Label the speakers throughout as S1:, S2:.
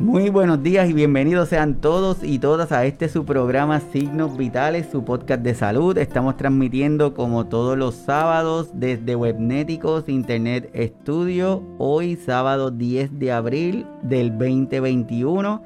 S1: Muy buenos días y bienvenidos sean todos y todas a este su programa Signos Vitales, su podcast de salud. Estamos transmitiendo como todos los sábados desde Webnéticos Internet Studio, hoy sábado 10 de abril del 2021.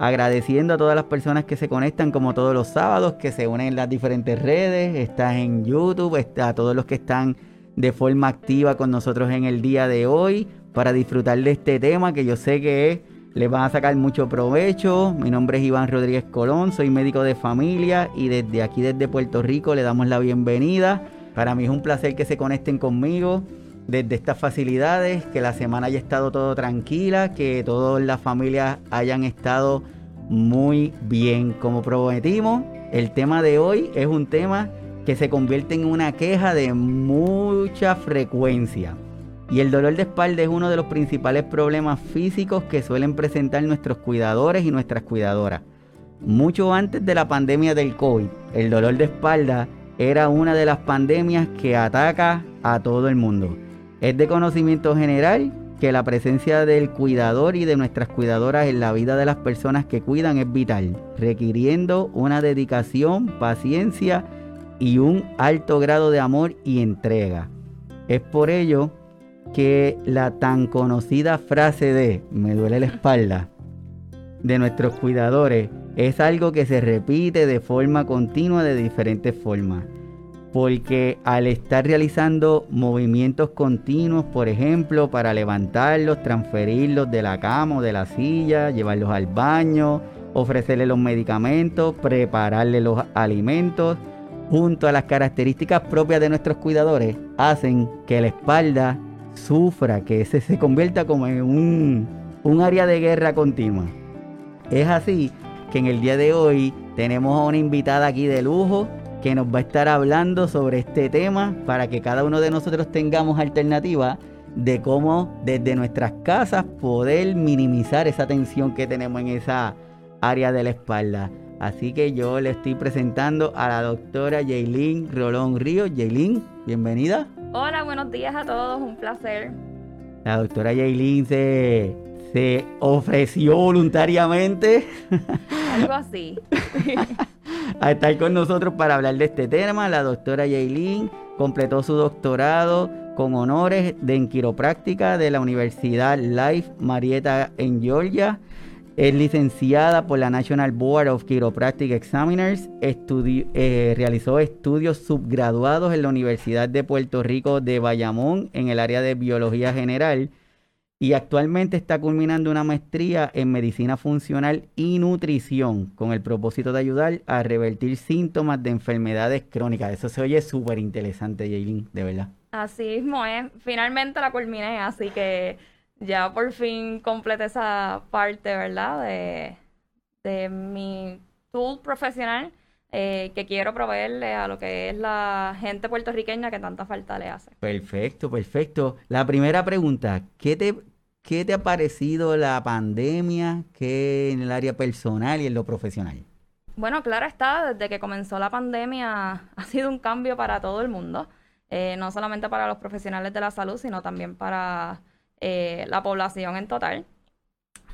S1: Agradeciendo a todas las personas que se conectan como todos los sábados, que se unen en las diferentes redes, está en YouTube, está a todos los que están de forma activa con nosotros en el día de hoy para disfrutar de este tema que yo sé que es les van a sacar mucho provecho. Mi nombre es Iván Rodríguez Colón, soy médico de familia y desde aquí, desde Puerto Rico, le damos la bienvenida. Para mí es un placer que se conecten conmigo desde estas facilidades, que la semana haya estado todo tranquila, que todas las familias hayan estado muy bien. Como prometimos, el tema de hoy es un tema que se convierte en una queja de mucha frecuencia. Y el dolor de espalda es uno de los principales problemas físicos que suelen presentar nuestros cuidadores y nuestras cuidadoras. Mucho antes de la pandemia del COVID, el dolor de espalda era una de las pandemias que ataca a todo el mundo. Es de conocimiento general que la presencia del cuidador y de nuestras cuidadoras en la vida de las personas que cuidan es vital, requiriendo una dedicación, paciencia y un alto grado de amor y entrega. Es por ello que la tan conocida frase de me duele la espalda de nuestros cuidadores es algo que se repite de forma continua de diferentes formas. Porque al estar realizando movimientos continuos, por ejemplo, para levantarlos, transferirlos de la cama o de la silla, llevarlos al baño, ofrecerles los medicamentos, prepararles los alimentos, junto a las características propias de nuestros cuidadores, hacen que la espalda sufra, que se convierta como en un, un área de guerra continua. Es así que en el día de hoy tenemos a una invitada aquí de lujo que nos va a estar hablando sobre este tema para que cada uno de nosotros tengamos alternativa de cómo desde nuestras casas poder minimizar esa tensión que tenemos en esa área de la espalda. Así que yo le estoy presentando a la doctora Jaylin Rolón Ríos. Jaylin, bienvenida.
S2: Hola, buenos días a todos, un placer.
S1: La doctora Yailin se, se ofreció voluntariamente.
S2: Algo así.
S1: a estar con nosotros para hablar de este tema. La doctora Yailin completó su doctorado con honores de en quiropráctica de la Universidad Life Marietta en Georgia es licenciada por la National Board of Chiropractic Examiners. Eh, realizó estudios subgraduados en la Universidad de Puerto Rico de Bayamón en el área de biología general. Y actualmente está culminando una maestría en medicina funcional y nutrición con el propósito de ayudar a revertir síntomas de enfermedades crónicas. Eso se oye súper interesante, Jaylin, de verdad.
S2: Así mismo es. Finalmente la culminé, así que ya por fin completé esa parte, ¿verdad? De, de mi tool profesional eh, que quiero proveerle a lo que es la gente puertorriqueña que tanta falta le hace.
S1: Perfecto, perfecto. La primera pregunta, ¿qué te, qué te ha parecido la pandemia que en el área personal y en lo profesional?
S2: Bueno, claro está, desde que comenzó la pandemia ha sido un cambio para todo el mundo, eh, no solamente para los profesionales de la salud, sino también para eh, la población en total,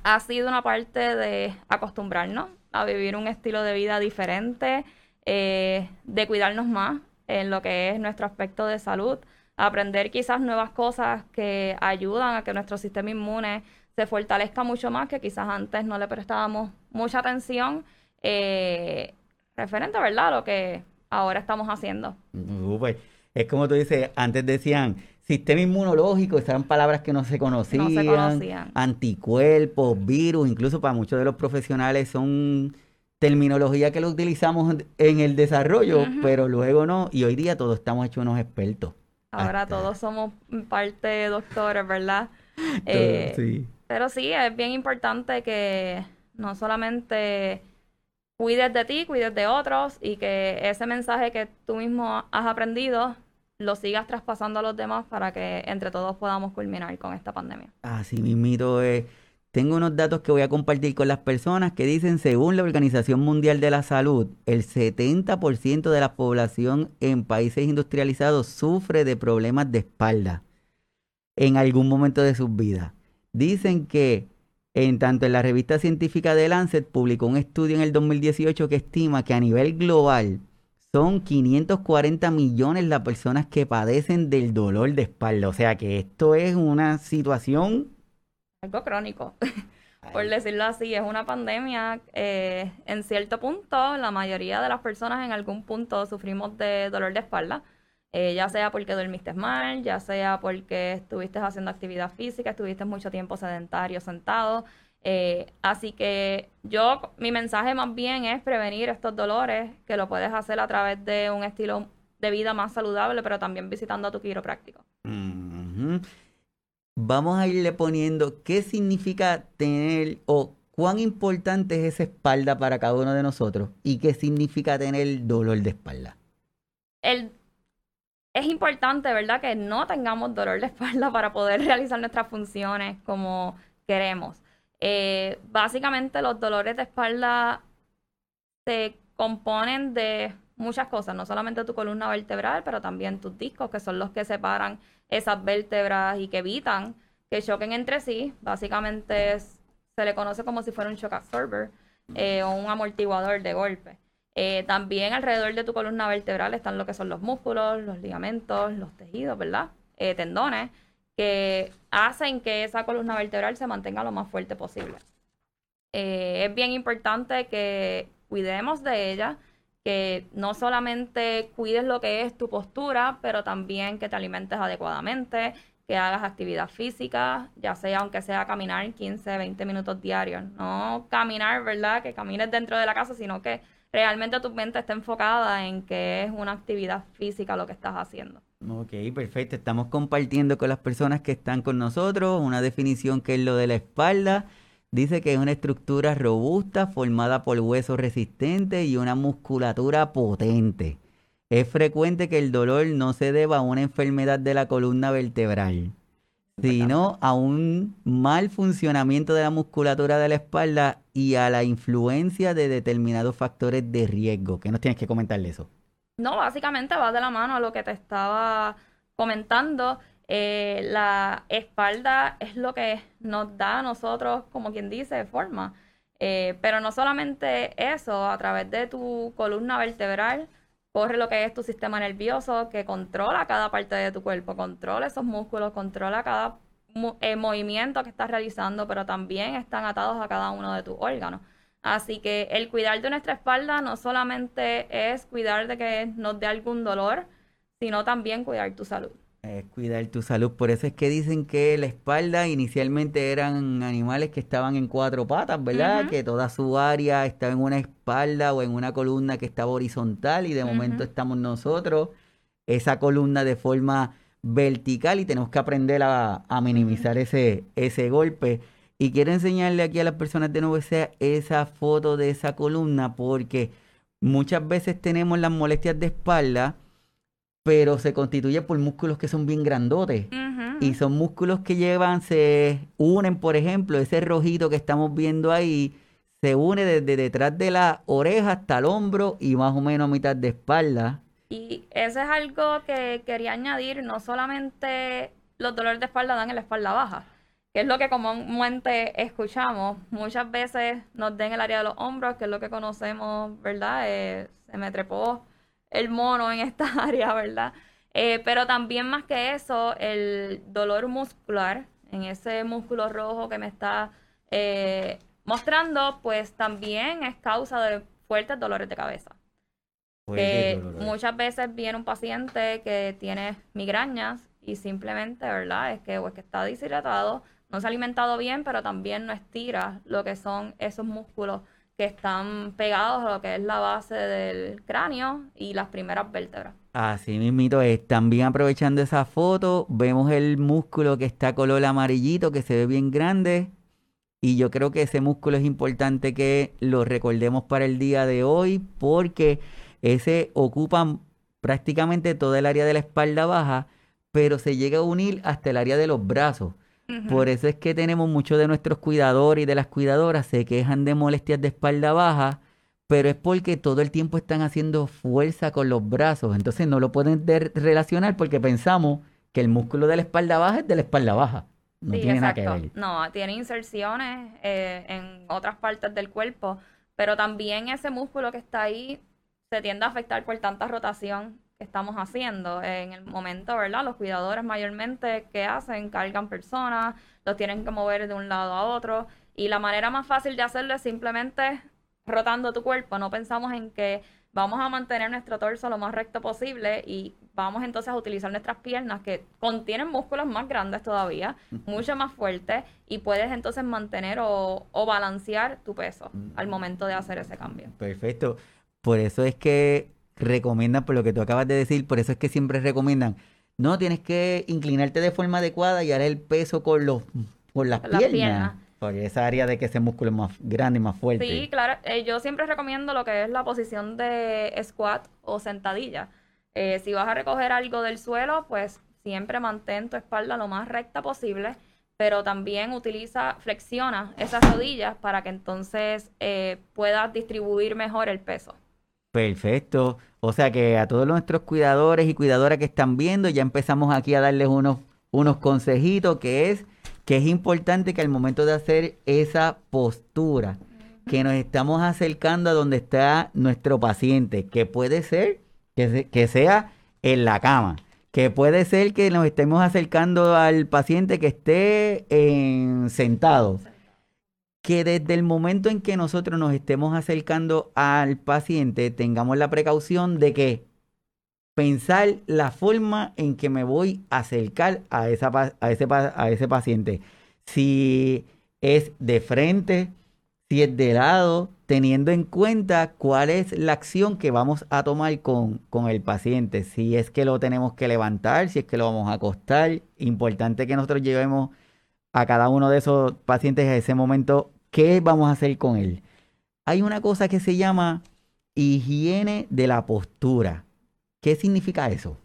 S2: ha sido una parte de acostumbrarnos a vivir un estilo de vida diferente, eh, de cuidarnos más en lo que es nuestro aspecto de salud, aprender quizás nuevas cosas que ayudan a que nuestro sistema inmune se fortalezca mucho más, que quizás antes no le prestábamos mucha atención, eh, referente, ¿verdad?, a lo que ahora estamos haciendo.
S1: Es como tú dices, antes decían, Sistema inmunológico, esas eran palabras que no se conocían. Anticuerpos, virus, incluso para muchos de los profesionales son terminología que lo utilizamos en el desarrollo, pero luego no. Y hoy día todos estamos hechos unos expertos.
S2: Ahora todos somos parte de doctores, ¿verdad? Eh, sí. Pero sí, es bien importante que no solamente cuides de ti, cuides de otros y que ese mensaje que tú mismo has aprendido lo sigas traspasando a los demás para que entre todos podamos culminar con esta pandemia.
S1: Así mismito es. Tengo unos datos que voy a compartir con las personas que dicen, según la Organización Mundial de la Salud, el 70% de la población en países industrializados sufre de problemas de espalda en algún momento de sus vidas. Dicen que En tanto, en la revista científica de Lancet publicó un estudio en el 2018 que estima que a nivel global son 540 millones las personas que padecen del dolor de espalda. O sea que esto es una situación...
S2: Algo crónico. Por decirlo así, es una pandemia. Eh, en cierto punto, la mayoría de las personas en algún punto sufrimos de dolor de espalda. Eh, ya sea porque dormiste mal, ya sea porque estuviste haciendo actividad física, estuviste mucho tiempo sedentario, sentado. Eh, así que yo, mi mensaje más bien es prevenir estos dolores, que lo puedes hacer a través de un estilo de vida más saludable, pero también visitando a tu quiropráctico.
S1: Vamos a irle poniendo qué significa tener o cuán importante es esa espalda para cada uno de nosotros y qué significa tener dolor de espalda.
S2: El, es importante, ¿verdad?, que no tengamos dolor de espalda para poder realizar nuestras funciones como queremos. Eh, básicamente los dolores de espalda se componen de muchas cosas, no solamente tu columna vertebral, pero también tus discos, que son los que separan esas vértebras y que evitan que choquen entre sí. Básicamente se le conoce como si fuera un shock absorber eh, o un amortiguador de golpe. Eh, también alrededor de tu columna vertebral están lo que son los músculos, los ligamentos, los tejidos, ¿verdad? tendones que hacen que esa columna vertebral se mantenga lo más fuerte posible. Eh, es bien importante que cuidemos de ella, que no solamente cuides lo que es tu postura, pero también que te alimentes adecuadamente, que hagas actividad física, ya sea aunque sea caminar 15, 20 minutos diarios. No caminar, ¿verdad? Que camines dentro de la casa, sino que realmente tu mente esté enfocada en que es una actividad física lo que estás haciendo.
S1: Ok, perfecto. Estamos compartiendo con las personas que están con nosotros una definición que es lo de la espalda. Dice que es una estructura robusta formada por huesos resistentes y una musculatura potente. Es frecuente que el dolor no se deba a una enfermedad de la columna vertebral, sino a un mal funcionamiento de la musculatura de la espalda y a la influencia de determinados factores de riesgo. ¿Qué nos tienes que comentar de eso?
S2: No, básicamente va de la mano a lo que te estaba comentando. Eh, la espalda es lo que nos da a nosotros, como quien dice, forma. Eh, pero no solamente eso, a través de tu columna vertebral corre lo que es tu sistema nervioso que controla cada parte de tu cuerpo, controla esos músculos, controla cada eh, movimiento que estás realizando, pero también están atados a cada uno de tus órganos. Así que el cuidar de nuestra espalda no solamente es cuidar de que nos dé algún dolor, sino también cuidar tu salud.
S1: Es cuidar tu salud. Por eso es que dicen que la espalda inicialmente eran animales que estaban en cuatro patas, ¿verdad? Que toda su área estaba en una espalda o en una columna que estaba horizontal y de momento estamos nosotros, esa columna de forma vertical y tenemos que aprender a, minimizar ese, ese golpe. Y quiero enseñarle aquí a las personas de nuevo esa foto de esa columna porque muchas veces tenemos las molestias de espalda, pero se constituye por músculos que son bien grandotes. Y son músculos que llevan, se unen, por ejemplo, ese rojito que estamos viendo ahí, se une desde detrás de la oreja hasta el hombro y más o menos a mitad de espalda.
S2: Y eso es algo que quería añadir, no solamente los dolores de espalda dan en la espalda baja, que es lo que comúnmente escuchamos. Muchas veces nos den el área de los hombros, que es lo que conocemos, ¿verdad? Eh, se me trepó el mono en esta área, ¿verdad? Eh, pero también más que eso, el dolor muscular, en ese músculo rojo que me está eh, mostrando, pues también es causa de fuertes dolores de cabeza. muchas veces viene un paciente que tiene migrañas y simplemente, ¿verdad? Es que o es que está deshidratado no se ha alimentado bien, pero también no estira lo que son esos músculos que están pegados a lo que es la base del cráneo y las primeras vértebras.
S1: Así mismito es. También aprovechando esa foto, vemos el músculo que está color amarillito, que se ve bien grande. Y yo creo que ese músculo es importante que lo recordemos para el día de hoy, porque ese ocupa prácticamente toda el área de la espalda baja, pero se llega a unir hasta el área de los brazos. Por eso es que tenemos muchos de nuestros cuidadores y de las cuidadoras se quejan de molestias de espalda baja, pero es porque todo el tiempo están haciendo fuerza con los brazos. Entonces no lo pueden relacionar porque pensamos que el músculo de la espalda baja es de la espalda baja. No tiene nada que ver.
S2: No, tiene inserciones eh, en otras partes del cuerpo, pero también ese músculo que está ahí se tiende a afectar por tanta rotación estamos haciendo. En el momento, ¿verdad? Los cuidadores mayormente, ¿qué hacen? Cargan personas, los tienen que mover de un lado a otro. Y la manera más fácil de hacerlo es simplemente rotando tu cuerpo. No pensamos en que vamos a mantener nuestro torso lo más recto posible y vamos entonces a utilizar nuestras piernas que contienen músculos más grandes todavía, mucho más fuertes y puedes entonces mantener o, o balancear tu peso al momento de hacer ese cambio.
S1: Perfecto. Por eso es que recomiendan, por lo que tú acabas de decir, por eso es que siempre recomiendan, no, tienes que inclinarte de forma adecuada y haré el peso con, los, con las, piernas. Por esa área de que ese músculo es más grande y más fuerte.
S2: Sí, claro. Eh, yo siempre recomiendo lo que es la posición de squat o sentadilla. Eh, si vas a recoger algo del suelo, pues siempre mantén tu espalda lo más recta posible, pero también utiliza, flexiona esas rodillas para que entonces eh, puedas distribuir mejor el peso.
S1: Perfecto. O sea que a todos nuestros cuidadores y cuidadoras que están viendo, ya empezamos aquí a darles unos, unos consejitos que es que es importante que al momento de hacer esa postura, que nos estamos acercando a donde está nuestro paciente, que puede ser que, que sea en la cama, que puede ser que nos estemos acercando al paciente que esté en, sentado, que desde el momento en que nosotros nos estemos acercando al paciente tengamos la precaución de que pensar la forma en que me voy a acercar a, esa, a, ese, a ese paciente. Si es de frente, si es de lado, teniendo en cuenta cuál es la acción que vamos a tomar con, con, el paciente. Si es que lo tenemos que levantar, si es que lo vamos a acostar. Importante que nosotros llevemos a cada uno de esos pacientes a ese momento qué vamos a hacer con él. Hay una cosa que se llama higiene de la postura. ¿Qué significa eso?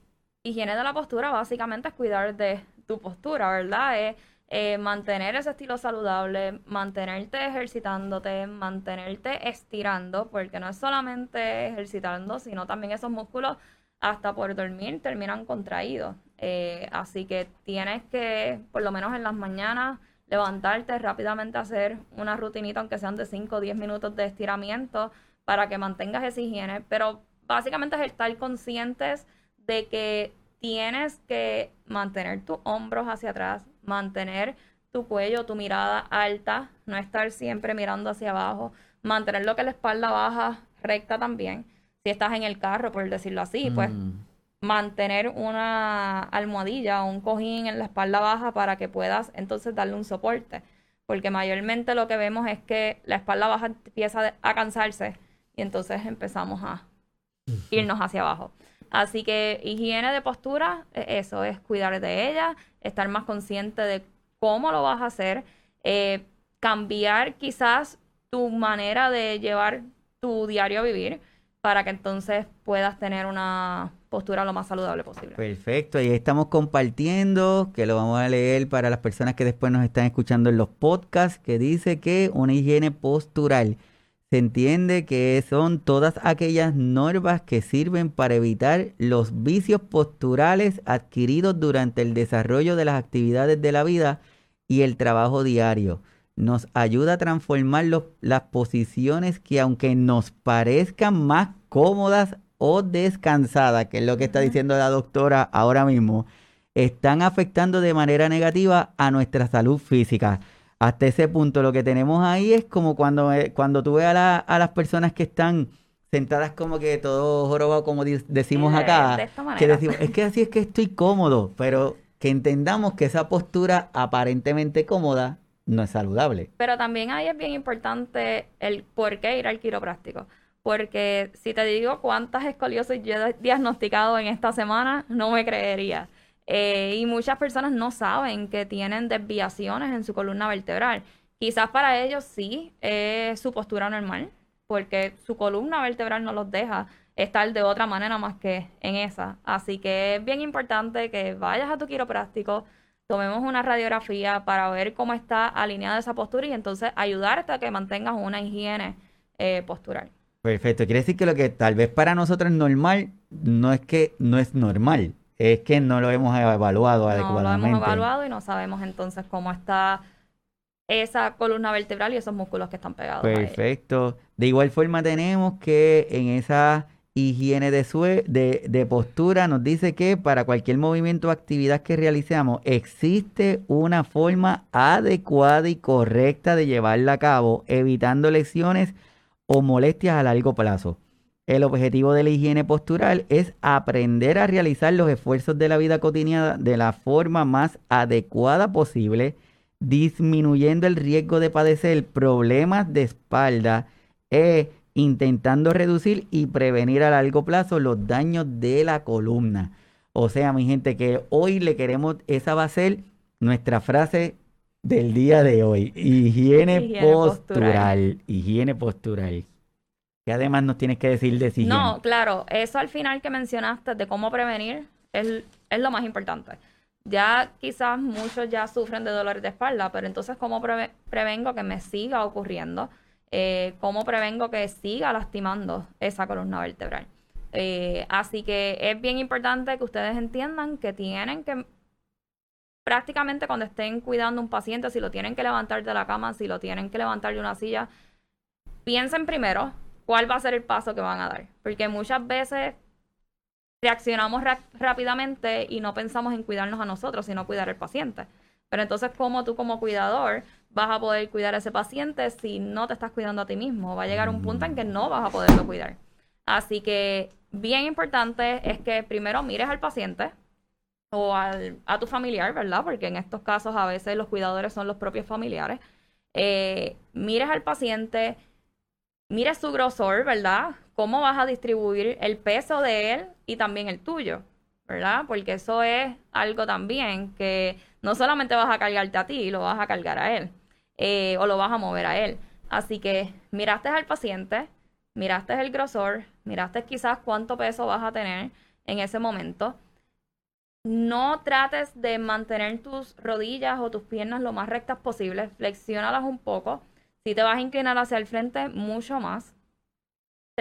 S2: Higiene de la postura básicamente es cuidar de tu postura, ¿verdad? Es eh, mantener ese estilo saludable, mantenerte ejercitándote, mantenerte estirando, porque no es solamente ejercitando, sino también esos músculos hasta por dormir terminan contraídos. Eh, así que tienes que, por lo menos en las mañanas, levantarte rápidamente, hacer una rutinita, aunque sean de 5 o 10 minutos de estiramiento, para que mantengas esa higiene. Pero básicamente es estar conscientes de que tienes que mantener tus hombros hacia atrás, mantener tu cuello, tu mirada alta, no estar siempre mirando hacia abajo, mantener lo que la espalda baja, recta también. Si estás en el carro, por decirlo así, pues mm. Mantener una almohadilla o un cojín en la espalda baja para que puedas entonces darle un soporte. Porque mayormente lo que vemos es que la espalda baja empieza a cansarse y entonces empezamos a irnos hacia abajo. Así que higiene de postura, eso es cuidar de ella, estar más consciente de cómo lo vas a hacer, eh, cambiar quizás tu manera de llevar tu diario a vivir para que entonces puedas tener una postura lo más saludable posible.
S1: Perfecto, ahí estamos compartiendo, que lo vamos a leer para las personas que después nos están escuchando en los podcasts, que dice que una higiene postural se entiende que son todas aquellas normas que sirven para evitar los vicios posturales adquiridos durante el desarrollo de las actividades de la vida y el trabajo diario. Nos ayuda a transformar las posiciones que aunque nos parezcan más cómodas o descansadas, que es lo que está diciendo la doctora ahora mismo, están afectando de manera negativa a nuestra salud física hasta ese punto lo que tenemos ahí es como cuando, eh, cuando tú ves a, a las personas que están sentadas como que todo jorobado, como decimos acá, que decimos, es que así es que estoy cómodo, pero que entendamos que esa postura aparentemente cómoda no es saludable.
S2: Pero también ahí es bien importante el por qué ir al quiropráctico. Porque si te digo cuántas escoliosis yo he diagnosticado en esta semana, no me creerías. Eh, y muchas personas no saben que tienen desviaciones en su columna vertebral. Quizás para ellos sí es su postura normal, porque su columna vertebral no los deja estar de otra manera más que en esa. Así que es bien importante que vayas a tu quiropráctico, tomemos una radiografía para ver cómo está alineada esa postura y entonces ayudarte a que mantengas una higiene eh, postural.
S1: Perfecto. Quiere decir que lo que tal vez para nosotros es normal, no es que no es normal es que no lo hemos evaluado adecuadamente.
S2: No lo hemos evaluado y no sabemos entonces cómo está esa columna vertebral y esos músculos que están pegados.
S1: Perfecto. De igual forma tenemos que en esa higiene de, de, de, postura nos dice que para cualquier movimiento o actividad que realicemos existe una forma adecuada y correcta de llevarla a cabo, evitando lesiones o molestias a largo plazo. El objetivo de la higiene postural es aprender a realizar los esfuerzos de la vida cotidiana de la forma más adecuada posible, disminuyendo el riesgo de padecer problemas de espalda e intentando reducir y prevenir a largo plazo los daños de la columna. O sea, mi gente, que hoy le queremos, esa va a ser nuestra frase del día de hoy. Higiene, postural. Higiene postural. Que además nos tienes que decir de si
S2: No, claro, eso al final que mencionaste de cómo prevenir es, es lo más importante. Ya quizás muchos ya sufren de dolores de espalda, pero entonces ¿cómo prevengo que me siga ocurriendo? Eh, cómo prevengo que siga lastimando esa columna vertebral. Eh, así que es bien importante que ustedes entiendan que tienen que prácticamente cuando estén cuidando un paciente, si lo tienen que levantar de la cama, si lo tienen que levantar de una silla, piensen primero cuál va a ser el paso que van a dar. Porque muchas veces reaccionamos rápidamente y no pensamos en cuidarnos a nosotros, sino cuidar al paciente. Pero entonces, ¿cómo tú como cuidador vas a poder cuidar a ese paciente si no te estás cuidando a ti mismo? Va a llegar un punto en que no vas a poderlo cuidar. Así que bien importante es que primero mires al paciente o a tu familiar, ¿verdad? Porque en estos casos a veces los cuidadores son los propios familiares. Eh, mires al paciente, mires su grosor, ¿verdad? Cómo vas a distribuir el peso de él y también el tuyo. ¿verdad? Porque eso es algo también que no solamente vas a cargarte a ti, lo vas a cargar a él eh, o lo vas a mover a él. Así que miraste al paciente, miraste el grosor, miraste quizás cuánto peso vas a tener en ese momento. No trates de mantener tus rodillas o tus piernas lo más rectas posible, flexiónalas un poco. Si te vas a inclinar hacia el frente, mucho más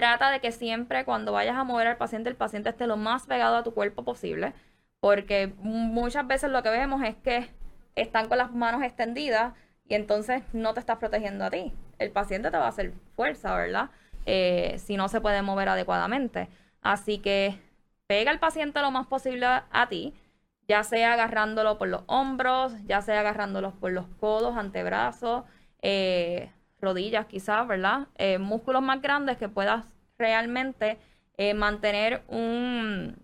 S2: trata de que siempre cuando vayas a mover al paciente, el paciente esté lo más pegado a tu cuerpo posible, porque muchas veces lo que vemos es que están con las manos extendidas y entonces no te estás protegiendo a ti. El paciente te va a hacer fuerza, ¿verdad? Eh, si no se puede mover adecuadamente. Así que pega al paciente lo más posible a ti, ya sea agarrándolo por los hombros, ya sea agarrándolo por los codos, antebrazos, eh, rodillas quizás, ¿verdad? Eh, músculos más grandes que puedas realmente eh, mantener un,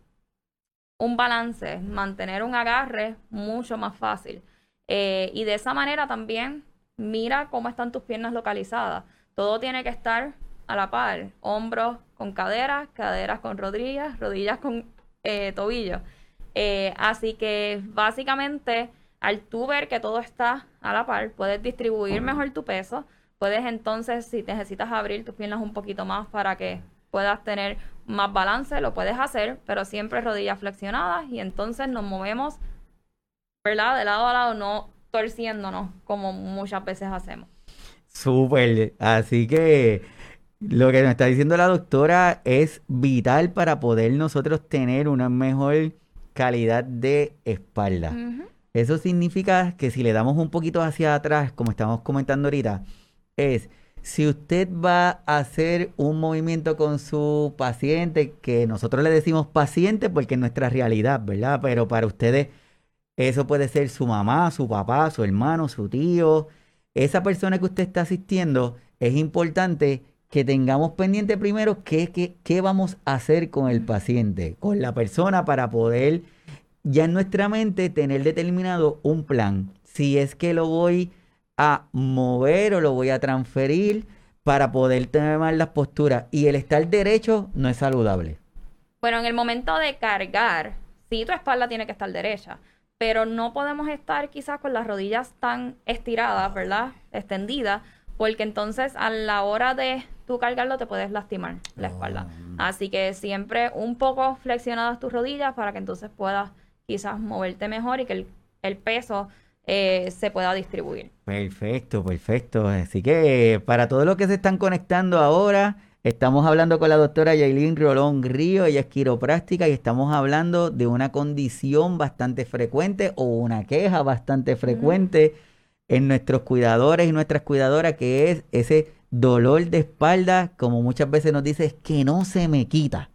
S2: un balance, mantener un agarre mucho más fácil. Y de esa manera también mira cómo están tus piernas localizadas. Todo tiene que estar a la par. Hombros con caderas, caderas con rodillas, rodillas con tobillos. así que básicamente al tú ver que todo está a la par, puedes distribuir mejor tu peso Puedes entonces, si necesitas abrir tus piernas un poquito más para que puedas tener más balance, lo puedes hacer, pero siempre rodillas flexionadas y entonces nos movemos, ¿verdad? De lado a lado, no torciéndonos como muchas veces hacemos.
S1: Súper, así que lo que nos está diciendo la doctora es vital para poder nosotros tener una mejor calidad de espalda. Eso significa que si le damos un poquito hacia atrás, como estamos comentando ahorita, es si usted va a hacer un movimiento con su paciente, que nosotros le decimos paciente porque es nuestra realidad, ¿verdad? Pero para ustedes eso puede ser su mamá, su papá, su hermano, su tío. Esa persona que usted está asistiendo, es importante que tengamos pendiente primero qué, qué, qué vamos a hacer con el paciente, con la persona para poder ya en nuestra mente tener determinado un plan. Si es que lo voy a mover o lo voy a transferir para poder tener más las posturas. Y el estar derecho no es saludable.
S2: Bueno, en el momento de cargar, sí, tu espalda tiene que estar derecha, pero no podemos estar quizás con las rodillas tan estiradas, ¿verdad? Extendidas, porque entonces a la hora de tú cargarlo te puedes lastimar la espalda. Ah. Así que siempre un poco flexionadas tus rodillas para que entonces puedas quizás moverte mejor y que el, el peso eh, se pueda distribuir.
S1: Perfecto, perfecto. Así que para todos los que se están conectando ahora, Estamos hablando con la doctora Yailin Rolón Río, ella es quiropráctica y estamos hablando de una condición bastante frecuente o una queja bastante frecuente en nuestros cuidadores y nuestras cuidadoras, que es ese dolor de espalda, como muchas veces nos dice, es que no se me quita.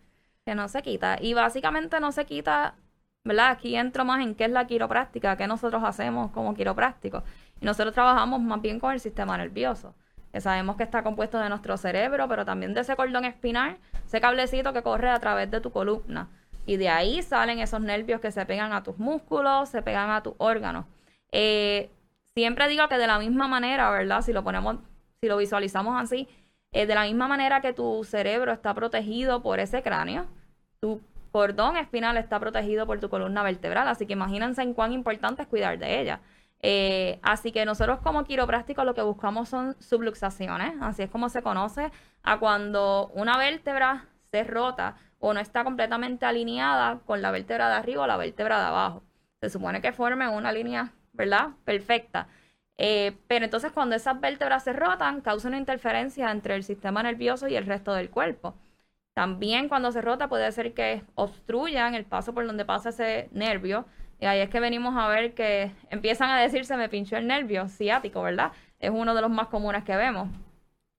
S2: Que no se quita. Y básicamente no se quita, ¿verdad? Aquí entro más en qué es la quiropráctica, qué nosotros hacemos como quiroprácticos. Y nosotros trabajamos más bien con el sistema nervioso. Que sabemos que está compuesto de nuestro cerebro, pero también de ese cordón espinal, ese cablecito que corre a través de tu columna. Y de ahí salen esos nervios que se pegan a tus músculos, se pegan a tus órganos. Eh, siempre digo que de la misma manera, ¿verdad? Si lo ponemos, si lo visualizamos así, eh, de la misma manera que tu cerebro está protegido por ese cráneo, tu cordón espinal está protegido por tu columna vertebral. Así que imagínense en cuán importante es cuidar de ella. Eh, así que nosotros como quiroprácticos lo que buscamos son subluxaciones, así es como se conoce a cuando una vértebra se rota o no está completamente alineada con la vértebra de arriba o la vértebra de abajo. Se supone que forme una línea ¿verdad? Perfecta. Eh, pero entonces cuando esas vértebras se rotan, causa una interferencia entre el sistema nervioso y el resto del cuerpo. También cuando se rota puede ser que obstruyan el paso por donde pasa ese nervio. Y ahí es que venimos a ver que empiezan a decir se me pinchó el nervio ciático, ¿verdad? Es uno de los más comunes que vemos.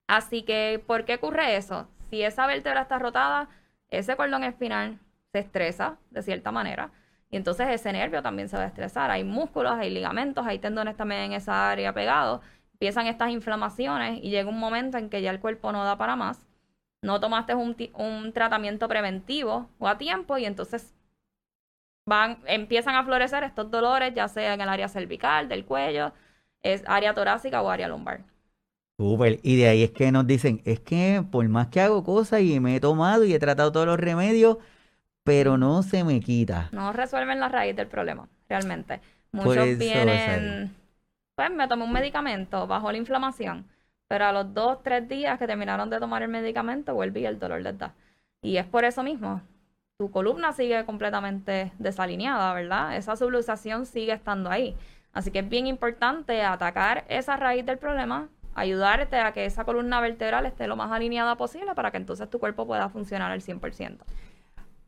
S2: Así que, ¿por qué ocurre eso? Si esa vértebra está rotada, ese cordón espinal se estresa de cierta manera y entonces ese nervio también se va a estresar. Hay músculos, hay ligamentos, hay tendones también en esa área pegados. Empiezan estas inflamaciones y llega un momento en que ya el cuerpo no da para más. No tomaste un, tratamiento preventivo o a tiempo y entonces van, empiezan a florecer estos dolores, ya sea en el área cervical, del cuello, es área torácica o área lumbar.
S1: Súper. Y de ahí es que nos dicen, es que por más que hago cosas y me he tomado y he tratado todos los remedios, pero no se me quita.
S2: No resuelven la raíz del problema, realmente. Muchos vienen, pues me tomé un medicamento, bajó la inflamación, pero a los dos, tres días que terminaron de tomar el medicamento, vuelve y el dolor les da. Y es por eso mismo, tu columna sigue completamente desalineada, ¿verdad? Esa subluxación sigue estando ahí. Así que es bien importante atacar esa raíz del problema, ayudarte a que esa columna vertebral esté lo más alineada posible para que entonces tu cuerpo pueda funcionar al 100%.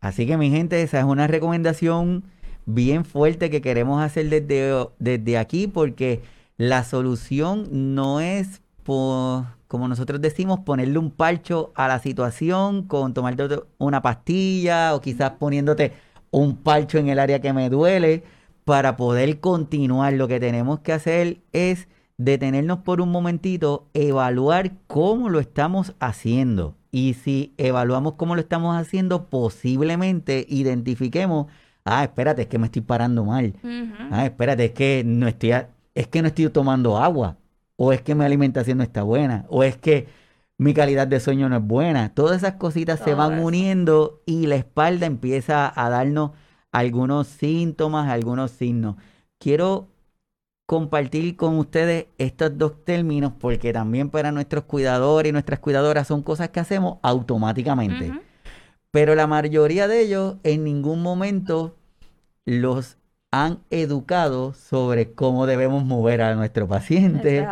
S1: Así que mi gente, esa es una recomendación bien fuerte que queremos hacer desde, desde aquí porque la solución no es, como nosotros decimos, ponerle un parcho a la situación con tomarte una pastilla o quizás poniéndote un parcho en el área que me duele para poder continuar. Lo que tenemos que hacer es detenernos por un momentito, evaluar cómo lo estamos haciendo. Y si evaluamos cómo lo estamos haciendo, posiblemente identifiquemos, ah, espérate, es que me estoy parando mal. Ah, espérate, es que no estoy es que no estoy tomando agua o es que mi alimentación no está buena o es que mi calidad de sueño no es buena. Todas esas cositas se van uniendo y la espalda empieza a darnos algunos síntomas, algunos signos. Quiero compartir con ustedes estos dos términos porque también para nuestros cuidadores y nuestras cuidadoras son cosas que hacemos automáticamente. Pero la mayoría de ellos en ningún momento los han educado sobre cómo debemos mover a nuestro paciente.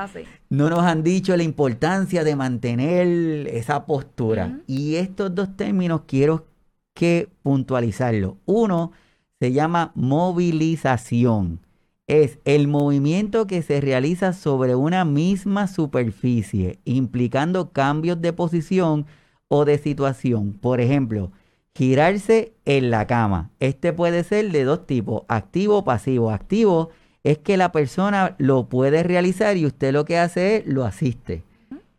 S1: no nos han dicho la importancia de mantener esa postura. Y estos dos términos quiero que puntualizarlo. Uno se llama movilización es el movimiento que se realiza sobre una misma superficie, implicando cambios de posición o de situación. Por ejemplo, girarse en la cama. Este puede ser de dos tipos, activo o pasivo. Activo es que la persona lo puede realizar y usted lo que hace es lo asiste.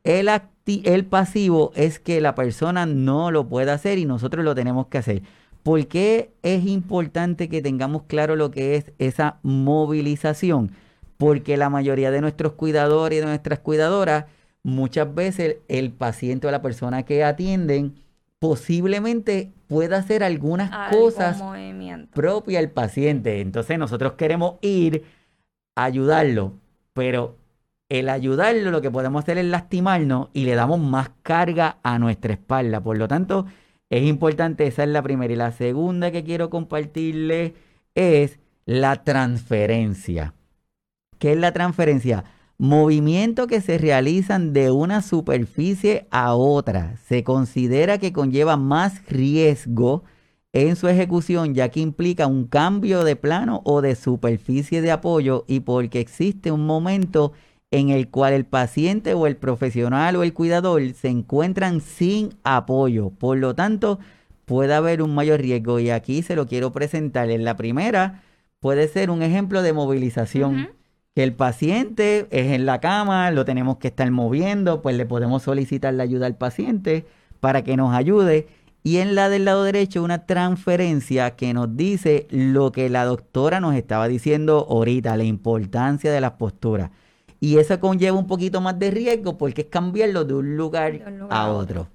S1: El, el pasivo es que la persona no lo puede hacer y nosotros lo tenemos que hacer. ¿Por qué es importante que tengamos claro lo que es esa movilización? Porque la mayoría de nuestros cuidadores y de nuestras cuidadoras, muchas veces el paciente o la persona que atienden posiblemente pueda hacer algunas cosas propias al paciente. Entonces nosotros queremos ir a ayudarlo, pero el ayudarlo lo que podemos hacer es lastimarnos y le damos más carga a nuestra espalda. Por lo tanto, es importante, esa es la primera. Y la segunda que quiero compartirles es la transferencia. ¿Qué es la transferencia? Movimientos que se realizan de una superficie a otra. Se considera que conlleva más riesgo en su ejecución ya que implica un cambio de plano o de superficie de apoyo y porque existe un momento en el cual el paciente o el profesional o el cuidador se encuentran sin apoyo. Por lo tanto, puede haber un mayor riesgo y aquí se lo quiero presentar. En la primera puede ser un ejemplo de movilización. Que el paciente es en la cama, lo tenemos que estar moviendo, pues le podemos solicitar la ayuda al paciente para que nos ayude. Y en la del lado derecho una transferencia que nos dice lo que la doctora nos estaba diciendo ahorita, la importancia de las posturas. Y eso conlleva un poquito más de riesgo porque es cambiarlo de un lugar, a otro.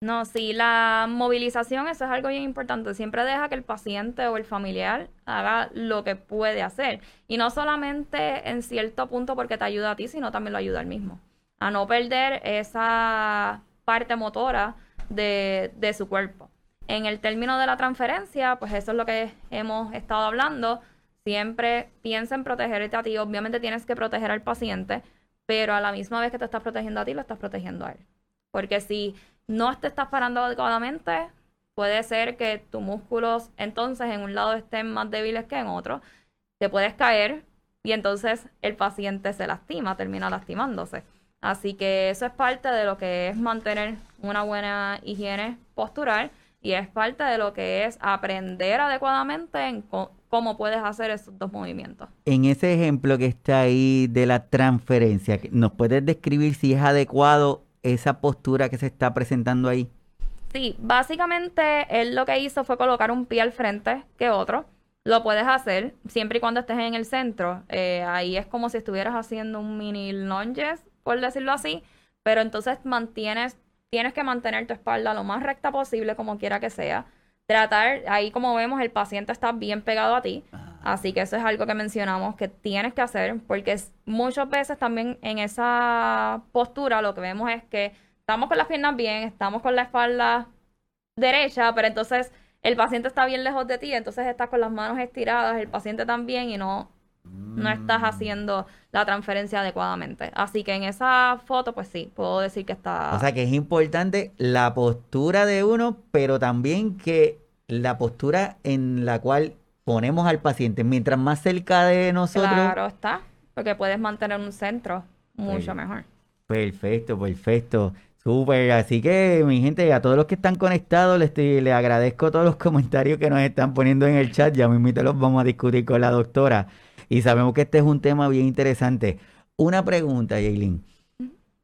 S2: No, sí, la movilización, eso es algo bien importante. Siempre deja que el paciente o el familiar haga lo que puede hacer. Y no solamente en cierto punto porque te ayuda a ti, sino también lo ayuda al mismo. A no perder esa parte motora de, de su cuerpo. En el término de la transferencia, pues eso es lo que hemos estado hablando. Siempre piensa en protegerte a ti. Obviamente tienes que proteger al paciente, pero a la misma vez que te estás protegiendo a ti, lo estás protegiendo a él. Porque si no te estás parando adecuadamente, puede ser que tus músculos entonces en un lado estén más débiles que en otro, te puedes caer y entonces el paciente se lastima, termina lastimándose. Así que eso es parte de lo que es mantener una buena higiene postural y es parte de lo que es aprender adecuadamente en cómo puedes hacer esos dos movimientos.
S1: En ese ejemplo que está ahí de la transferencia, ¿nos puedes describir si es adecuado esa postura que se está presentando ahí?
S2: Sí, básicamente él lo que hizo fue colocar un pie al frente que otro. Lo puedes hacer siempre y cuando estés en el centro. Eh, ahí es como si estuvieras haciendo un mini lunges, por decirlo así. Pero entonces mantienes, tienes que mantener tu espalda lo más recta posible, como quiera que sea. Tratar, ahí como vemos, el paciente está bien pegado a ti. Así que eso es algo que mencionamos que tienes que hacer, porque muchas veces también en esa postura lo que vemos es que estamos con las piernas bien, estamos con la espalda derecha, pero entonces el paciente está bien lejos de ti, entonces estás con las manos estiradas, el paciente también y no, no estás mm. haciendo la transferencia adecuadamente. Así que en esa foto, pues sí, puedo decir que está...
S1: O sea que es importante la postura de uno, pero también que la postura en la cual ponemos al paciente, mientras más cerca de nosotros.
S2: Claro está, porque puedes mantener un centro mucho mejor.
S1: Perfecto, perfecto. Súper, así que mi gente, a todos los que están conectados, les, les agradezco todos los comentarios que nos están poniendo en el chat. Ya mismo los vamos a discutir con la doctora. Y sabemos que este es un tema bien interesante. Una pregunta, Yailin.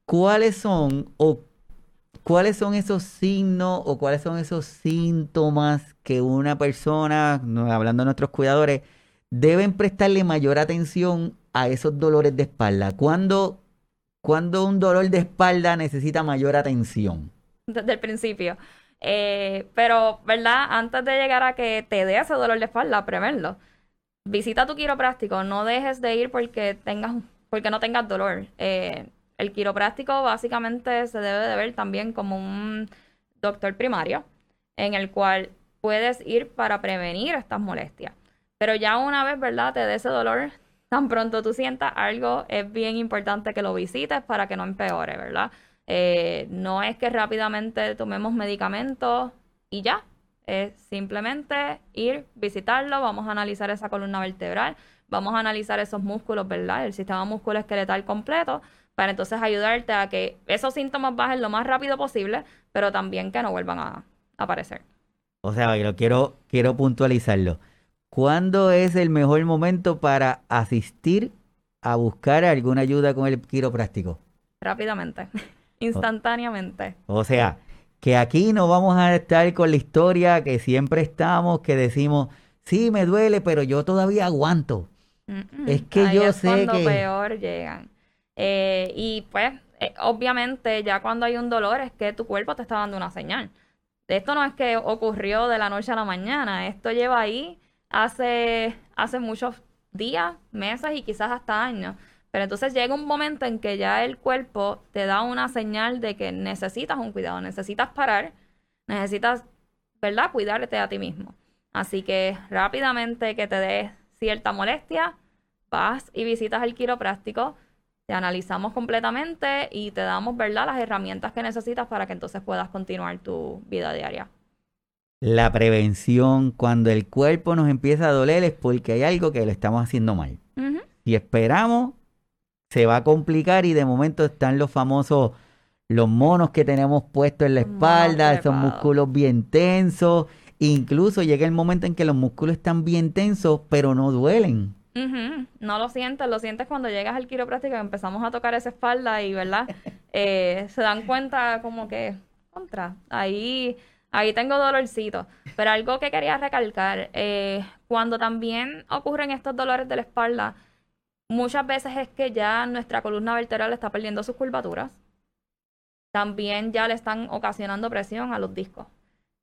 S1: ¿Cuáles son o cuáles son esos signos o cuáles son esos síntomas que una persona, hablando de nuestros cuidadores, deben prestarle mayor atención a esos dolores de espalda? ¿Cuándo, un dolor de espalda necesita mayor atención?
S2: Desde el principio. Eh, pero, ¿verdad? Antes de llegar a que te dé ese dolor de espalda, preverlo. Visita tu quiropráctico, no dejes de ir porque tengas, porque no tengas dolor. Eh, el quiropráctico básicamente se debe de ver también como un doctor primario, en el cual puedes ir para prevenir estas molestias. Pero ya una vez, ¿verdad? Te dé ese dolor, tan pronto tú sientas algo, es bien importante que lo visites para que no empeore, ¿verdad? Eh, no es que rápidamente tomemos medicamentos y ya. Es simplemente ir, visitarlo, vamos a analizar esa columna vertebral, vamos a analizar esos músculos, ¿verdad? El sistema musculoesqueletal completo, para entonces ayudarte a que esos síntomas bajen lo más rápido posible, pero también que no vuelvan a aparecer.
S1: O sea, quiero, quiero puntualizarlo. ¿Cuándo es el mejor momento para asistir a buscar alguna ayuda con el quiropráctico?
S2: Rápidamente, instantáneamente.
S1: O sea, que aquí no vamos a estar con la historia que siempre estamos, que decimos, sí, me duele, pero yo todavía aguanto. Es que yo sé
S2: cuando peor llegan. Eh, y pues, eh, obviamente, ya cuando hay un dolor es que tu cuerpo te está dando una señal. Esto no es que ocurrió de la noche a la mañana, esto lleva ahí hace, hace muchos días, meses y quizás hasta años. Pero entonces llega un momento en que ya el cuerpo te da una señal de que necesitas un cuidado, necesitas parar, necesitas, ¿verdad?, cuidarte a ti mismo. Así que rápidamente que te dé cierta molestia, vas y visitas al quiropráctico, te analizamos completamente y te damos, ¿verdad?, las herramientas que necesitas para que entonces puedas continuar tu vida diaria.
S1: La prevención, cuando el cuerpo nos empieza a doler es porque hay algo que lo estamos haciendo mal. Si esperamos, se va a complicar y de momento están los famosos, los monos que tenemos puestos en la espalda, esos músculos bien tensos. Incluso llega el momento en que los músculos están bien tensos, pero no duelen.
S2: No lo sientes, lo sientes cuando llegas al quiropráctico y empezamos a tocar esa espalda y, ¿verdad? Eh, se dan cuenta como que, contra, ahí, ahí tengo dolorcito. Pero algo que quería recalcar, eh, cuando también ocurren estos dolores de la espalda, muchas veces es que ya nuestra columna vertebral está perdiendo sus curvaturas. También ya le están ocasionando presión a los discos.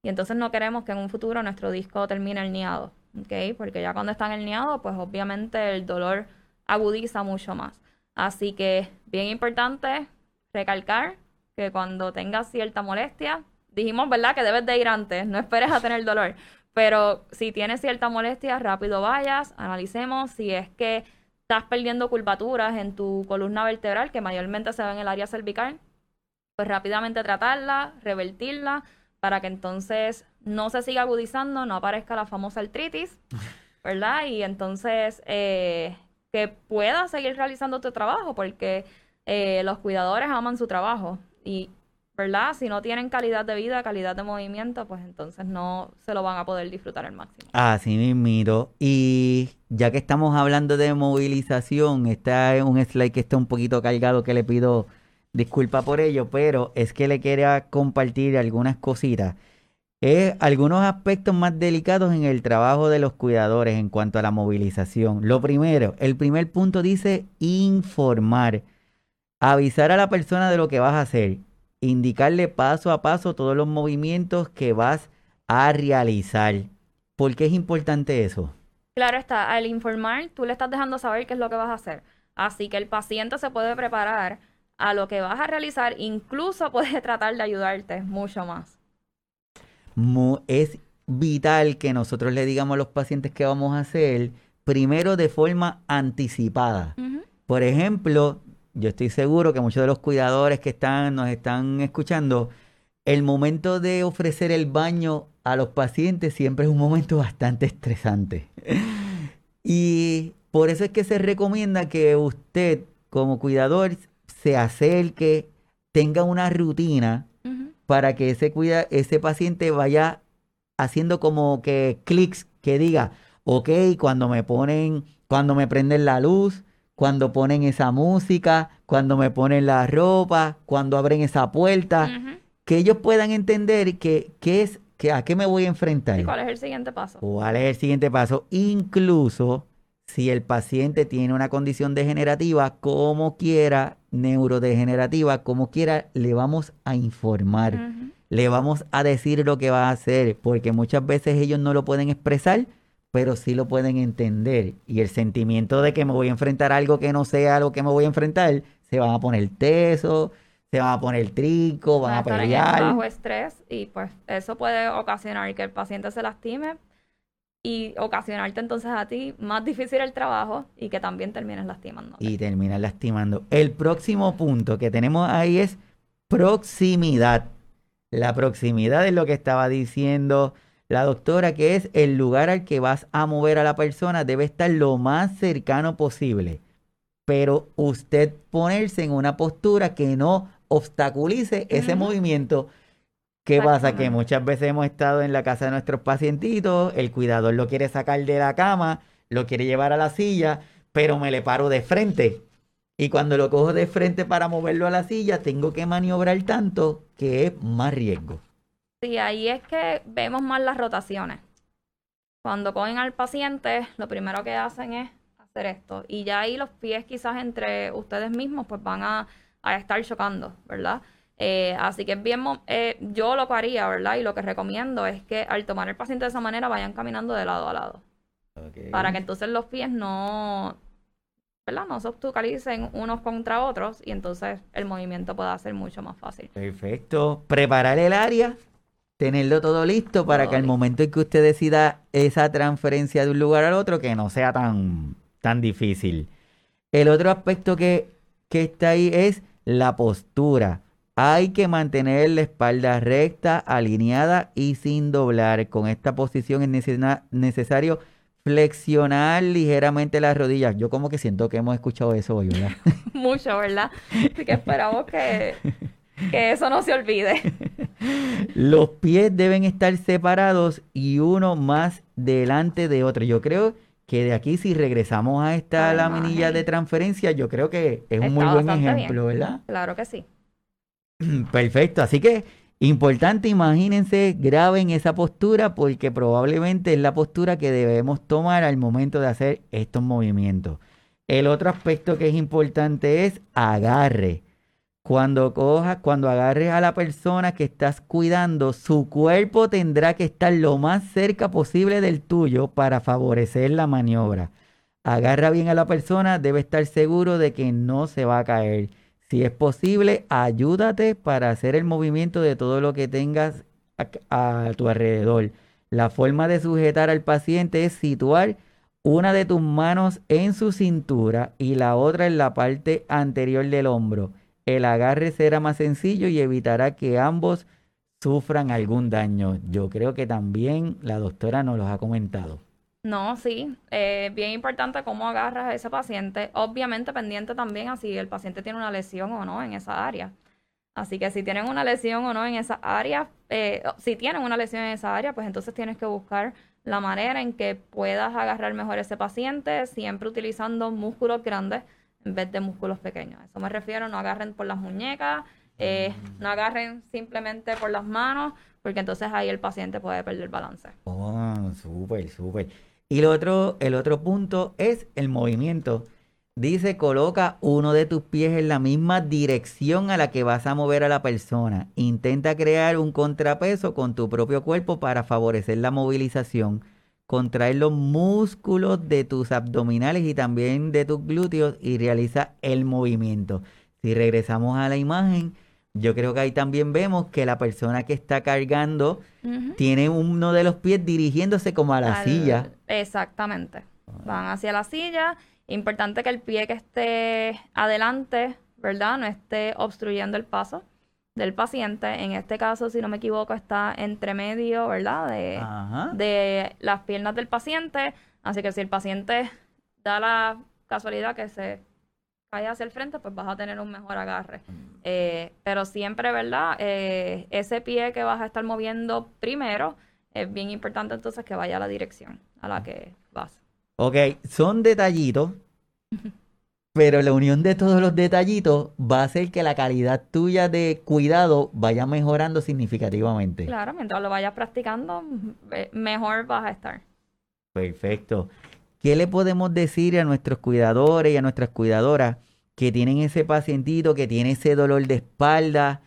S2: Y entonces no queremos que en un futuro nuestro disco termine herniado. ¿ok? Porque ya cuando están herniados, pues obviamente el dolor agudiza mucho más. Así que bien importante recalcar que cuando tengas cierta molestia, dijimos, ¿verdad? Que debes de ir antes, no esperes a tener dolor. Pero si tienes cierta molestia, rápido vayas, analicemos si es que estás perdiendo curvaturas en tu columna vertebral, que mayormente se ve en el área cervical, pues rápidamente tratarla, revertirla, para que entonces no se siga agudizando, no aparezca la famosa artritis, ¿verdad? Y entonces eh, que puedas seguir realizando tu trabajo, porque eh, los cuidadores aman su trabajo y, ¿verdad? Si no tienen calidad de vida, calidad de movimiento, pues entonces no se lo van a poder disfrutar al máximo.
S1: Así mismo. Y ya que estamos hablando de movilización, está un slide que está un poquito cargado que le pido disculpa por ello, pero es que le quería compartir algunas cositas. Eh, algunos aspectos más delicados en el trabajo de los cuidadores en cuanto a la movilización. Lo primero, el primer punto dice informar. Avisar a la persona de lo que vas a hacer. Indicarle paso a paso todos los movimientos que vas a realizar. ¿Por qué es importante eso?
S2: Claro está, al informar tú le estás dejando saber qué es lo que vas a hacer. Así que el paciente se puede preparar a lo que vas a realizar, incluso puedes tratar de ayudarte mucho más.
S1: Es vital que nosotros le digamos a los pacientes qué vamos a hacer, primero de forma anticipada. Por ejemplo, yo estoy seguro que muchos de los cuidadores que están, nos están escuchando, el momento de ofrecer el baño a los pacientes siempre es un momento bastante estresante. y por eso es que se recomienda que usted, como cuidador, se acerque, tenga una rutina para que ese, cuida, ese paciente vaya haciendo como que clics que diga, ok, cuando me ponen, cuando me prenden la luz, cuando ponen esa música, cuando me ponen la ropa, cuando abren esa puerta, que ellos puedan entender que, es, que a qué me voy a enfrentar.
S2: ¿Y cuál es el siguiente paso?
S1: ¿Cuál es el siguiente paso? Incluso si el paciente tiene una condición degenerativa, como quiera, neurodegenerativa, como quiera, le vamos a informar, le vamos a decir lo que va a hacer, porque muchas veces ellos no lo pueden expresar, pero sí lo pueden entender. Y el sentimiento de que me voy a enfrentar a algo que no sea lo que me voy a enfrentar, se van a poner teso, se van a poner trinco, van, a pelear.
S2: bajo estrés y pues eso puede ocasionar que el paciente se lastime y ocasionarte entonces a ti más difícil el trabajo y que también termines lastimando.
S1: Y terminas lastimando. El próximo punto que tenemos ahí es proximidad. La proximidad es lo que estaba diciendo la doctora, que es el lugar al que vas a mover a la persona debe estar lo más cercano posible. Pero usted ponerse en una postura que no obstaculice ese movimiento ¿Qué pasa? Que muchas veces hemos estado en la casa de nuestros pacientitos, el cuidador lo quiere sacar de la cama, lo quiere llevar a la silla, pero me le paro de frente. Y cuando lo cojo de frente para moverlo a la silla, tengo que maniobrar tanto que es más riesgo.
S2: Sí, ahí es que vemos más las rotaciones. Cuando cogen al paciente, lo primero que hacen es hacer esto. Y ya ahí los pies quizás entre ustedes mismos pues van a, a estar chocando, ¿verdad? Eh, así que bien, eh, yo lo que haría, ¿verdad? Y lo que recomiendo es que al tomar el paciente de esa manera vayan caminando de lado a lado. Para que entonces los pies no, ¿verdad? No se obstaculicen unos contra otros y entonces el movimiento pueda ser mucho más fácil.
S1: Perfecto. Preparar el área, tenerlo todo listo para que al momento en que usted decida esa transferencia de un lugar al otro, que no sea tan, tan difícil. El otro aspecto que que está ahí es la postura. Hay que mantener la espalda recta, alineada y sin doblar. Con esta posición es necesario flexionar ligeramente las rodillas. Yo como que siento que hemos escuchado eso hoy, ¿verdad?
S2: Mucho, ¿verdad? Así que esperamos que, que eso no se olvide.
S1: Los pies deben estar separados y uno más delante de otro. Yo creo que de aquí si regresamos a esta laminilla de transferencia, yo creo que es un muy buen ejemplo, ¿verdad?
S2: Claro que sí.
S1: Perfecto, así que importante, imagínense, graben esa postura porque probablemente es la postura que debemos tomar al momento de hacer estos movimientos. El otro aspecto que es importante es agarre. Cuando cojas, cuando agarres a la persona que estás cuidando, su cuerpo tendrá que estar lo más cerca posible del tuyo para favorecer la maniobra. Agarra bien a la persona, debe estar seguro de que no se va a caer. Si es posible, ayúdate para hacer el movimiento de todo lo que tengas a, a tu alrededor. La forma de sujetar al paciente es situar una de tus manos en su cintura y la otra en la parte anterior del hombro el agarre será más sencillo y evitará que ambos sufran algún daño. Yo creo que también la doctora nos los ha comentado.
S2: No, sí, eh, bien importante cómo agarras a ese paciente. Obviamente pendiente también a si el paciente tiene una lesión o no en esa área. Así que si tienen una lesión o no en esa área, eh, si tienen una lesión en esa área, pues entonces tienes que buscar la manera en que puedas agarrar mejor a ese paciente, siempre utilizando músculos grandes en vez de músculos pequeños. eso me refiero, no agarren por las muñecas, eh, no agarren simplemente por las manos, porque entonces ahí el paciente puede perder el balance.
S1: Oh, súper, súper. Y el otro, el otro punto es el movimiento. Dice, coloca uno de tus pies en la misma dirección a la que vas a mover a la persona. Intenta crear un contrapeso con tu propio cuerpo para favorecer la movilización contraer los músculos de tus abdominales y también de tus glúteos y realiza el movimiento. Si regresamos a la imagen, yo creo que ahí también vemos que la persona que está cargando tiene uno de los pies dirigiéndose como a la silla.
S2: Exactamente. Van hacia la silla. Importante que el pie que esté adelante, ¿verdad? No esté obstruyendo el paso del paciente. En este caso, si no me equivoco, está entre medio, ¿verdad? De, de las piernas del paciente. Así que si el paciente da la casualidad que se cae hacia el frente, pues vas a tener un mejor agarre. Mm. Eh, pero siempre, ¿verdad? Eh, ese pie que vas a estar moviendo primero, es bien importante entonces que vaya a la dirección a la que vas.
S1: Ok, son detallitos pero la unión de todos los detallitos va a hacer que la calidad tuya de cuidado vaya mejorando significativamente.
S2: Claro, mientras lo vayas practicando, mejor vas a estar.
S1: Perfecto. ¿Qué le podemos decir a nuestros cuidadores y a nuestras cuidadoras que tienen ese pacientito, que tiene ese dolor de espalda?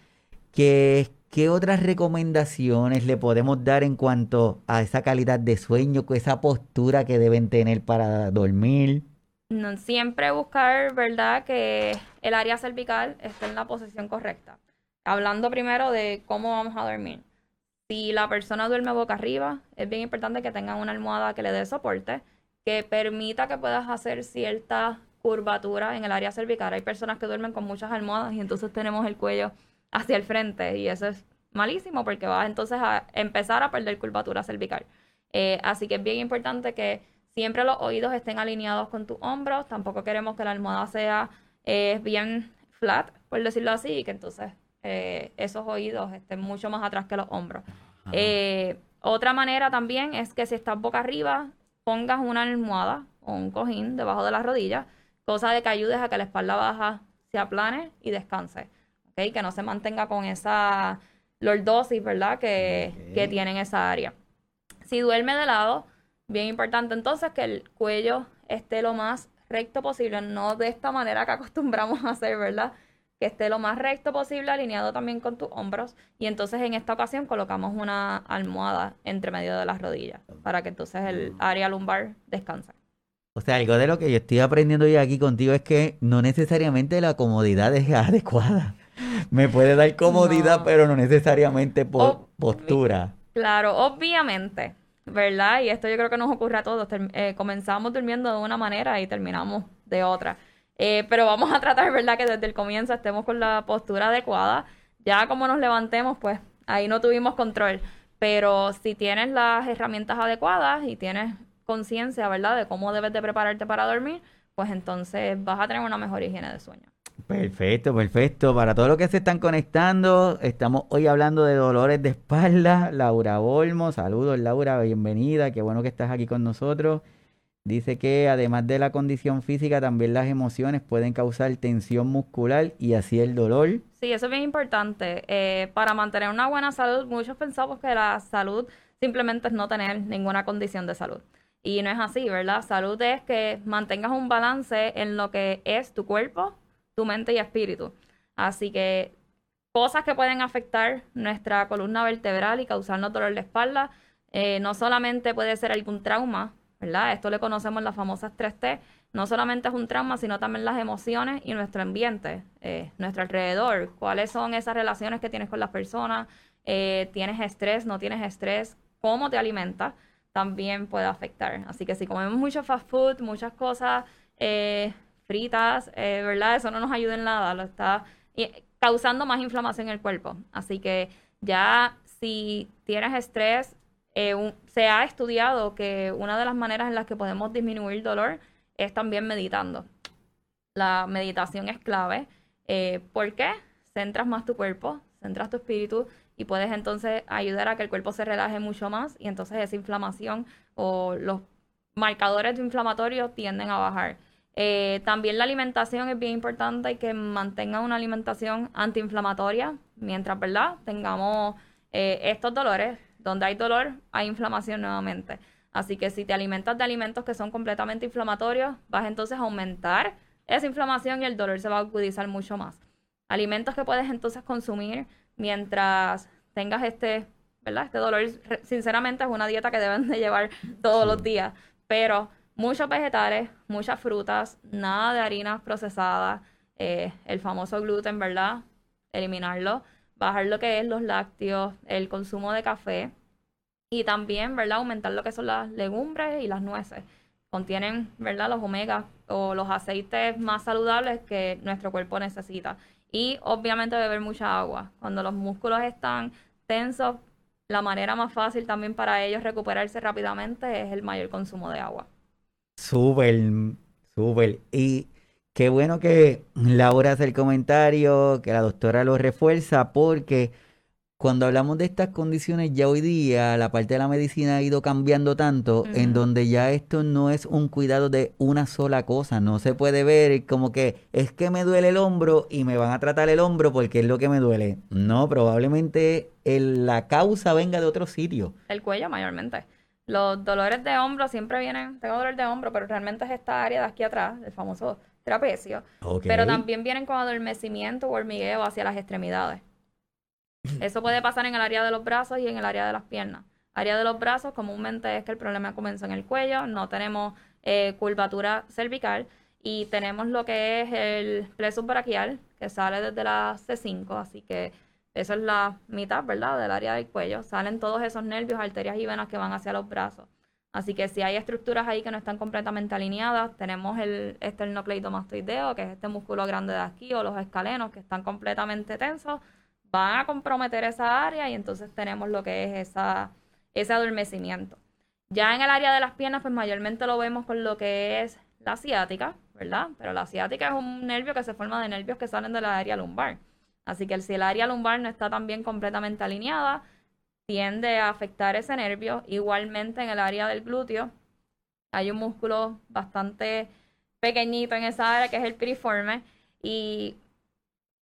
S1: ¿Qué, ¿Qué otras recomendaciones le podemos dar en cuanto a esa calidad de sueño, esa postura que deben tener para dormir?
S2: No, siempre buscar, ¿verdad?, que el área cervical esté en la posición correcta. Hablando primero de cómo vamos a dormir. Si la persona duerme boca arriba, es bien importante que tengan una almohada que le dé soporte, que permita que puedas hacer cierta curvatura en el área cervical. Hay personas que duermen con muchas almohadas y entonces tenemos el cuello hacia el frente y eso es malísimo porque vas entonces a empezar a perder curvatura cervical. Eh, así que es bien importante que siempre los oídos estén alineados con tus hombros. Tampoco queremos que la almohada sea eh, bien flat, por decirlo así, y que entonces eh, esos oídos estén mucho más atrás que los hombros. Eh, otra manera también es que si estás boca arriba, pongas una almohada o un cojín debajo de las rodillas, cosa de que ayudes a que la espalda baja se aplane y descanse. ¿okay? Que no se mantenga con esa lordosis, ¿verdad? Que, que tiene en esa área. Si duerme de lado, Bien importante entonces que el cuello esté lo más recto posible, no de esta manera que acostumbramos a hacer, ¿verdad? Que esté lo más recto posible, alineado también con tus hombros. Y entonces en esta ocasión colocamos una almohada entre medio de las rodillas para que entonces el área lumbar descanse.
S1: O sea, algo de lo que yo estoy aprendiendo hoy aquí contigo es que no necesariamente la comodidad es adecuada. Me puede dar comodidad, pero no necesariamente por postura.
S2: Claro, obviamente ¿verdad? Y esto yo creo que nos ocurre a todos. Eh, comenzamos durmiendo de una manera y terminamos de otra. Eh, pero vamos a tratar, ¿verdad? Que desde el comienzo estemos con la postura adecuada. Ya como nos levantemos, pues ahí no tuvimos control. Pero si tienes las herramientas adecuadas y tienes conciencia, ¿verdad? De cómo debes de prepararte para dormir, pues entonces vas a tener una mejor higiene de sueño.
S1: Perfecto, perfecto. Para todos los que se están conectando, estamos hoy hablando de dolores de espalda. Laura Bolmo, saludos Laura, bienvenida, qué bueno que estás aquí con nosotros. Dice que además de la condición física, también las emociones pueden causar tensión muscular y así el dolor.
S2: Sí, eso es bien importante. Eh, para mantener una buena salud, muchos pensamos que la salud simplemente es no tener ninguna condición de salud. Y no es así, ¿verdad? Salud es que mantengas un balance en lo que es tu cuerpo, tu mente y espíritu. Así que cosas que pueden afectar nuestra columna vertebral y causarnos dolor de espalda, eh, no solamente puede ser algún trauma, ¿verdad? Esto le conocemos las famosas 3T. No solamente es un trauma, sino también las emociones y nuestro ambiente, eh, nuestro alrededor. ¿Cuáles son esas relaciones que tienes con las personas? Eh, ¿Tienes estrés? ¿No tienes estrés? ¿Cómo te alimentas? También puede afectar. Así que si comemos mucho fast food, muchas cosas eh, fritas, ¿verdad? Eso no nos ayuda en nada. Lo está causando más inflamación en el cuerpo. Así que ya si tienes estrés, eh, se ha estudiado que una de las maneras en las que podemos disminuir dolor es también meditando. La meditación es clave. Eh, ¿Por qué? Centras más tu cuerpo, centras tu espíritu y puedes entonces ayudar a que el cuerpo se relaje mucho más y entonces esa inflamación o los marcadores de inflamatorio tienden a bajar. Eh, también la alimentación es bien importante y que mantenga una alimentación antiinflamatoria mientras, ¿verdad? Tengamos estos dolores donde hay dolor, hay inflamación nuevamente. Así que si te alimentas de alimentos que son completamente inflamatorios, vas entonces a aumentar esa inflamación y el dolor se va a agudizar mucho más. Alimentos que puedes entonces consumir mientras tengas este, ¿verdad? Este dolor, sinceramente es una dieta que deben de llevar todos los días, pero muchos vegetales, muchas frutas, nada de harinas procesadas, eh, el famoso gluten, ¿verdad? Eliminarlo bajar lo que es los lácteos, el consumo de café y también, ¿verdad? Aumentar lo que son las legumbres y las nueces. Contienen, ¿verdad? Los omegas o los aceites más saludables que nuestro cuerpo necesita. Y obviamente beber mucha agua. Cuando los músculos están tensos, la manera más fácil también para ellos recuperarse rápidamente es el mayor consumo de agua.
S1: Súper, súper. Y Qué bueno que Laura hace el comentario, que la doctora lo refuerza, porque cuando hablamos de estas condiciones, ya hoy día la parte de la medicina ha ido cambiando tanto, en donde ya esto no es un cuidado de una sola cosa, no se puede ver como que es que me duele el hombro y me van a tratar el hombro porque es lo que me duele. No, probablemente la causa venga de otro sitio.
S2: El cuello mayormente. Los dolores de hombro siempre vienen, tengo dolor de hombro, pero realmente es esta área de aquí atrás, el famoso trapecio, pero también vienen con adormecimiento o hormigueo hacia las extremidades. Eso puede pasar en el área de los brazos y en el área de las piernas. Área de los brazos comúnmente es que el problema comienza en el cuello, no tenemos eh, curvatura cervical y tenemos lo que es el plexus braquial que sale desde la C5, así que eso es la mitad, ¿verdad?, del área del cuello. Salen todos esos nervios, arterias y venas que van hacia los brazos. Así que si hay estructuras ahí que no están completamente alineadas, tenemos el esternocleidomastoideo, que es este músculo grande de aquí, o los escalenos que están completamente tensos, van a comprometer esa área y entonces tenemos lo que es esa, ese adormecimiento. Ya en el área de las piernas, pues mayormente lo vemos con lo que es la ciática, ¿verdad? Pero la ciática es un nervio que se forma de nervios que salen de la área lumbar. Así que si el área lumbar no está también completamente alineada, tiende a afectar ese nervio. Igualmente en el área del glúteo hay un músculo bastante pequeñito en esa área que es el piriforme. Y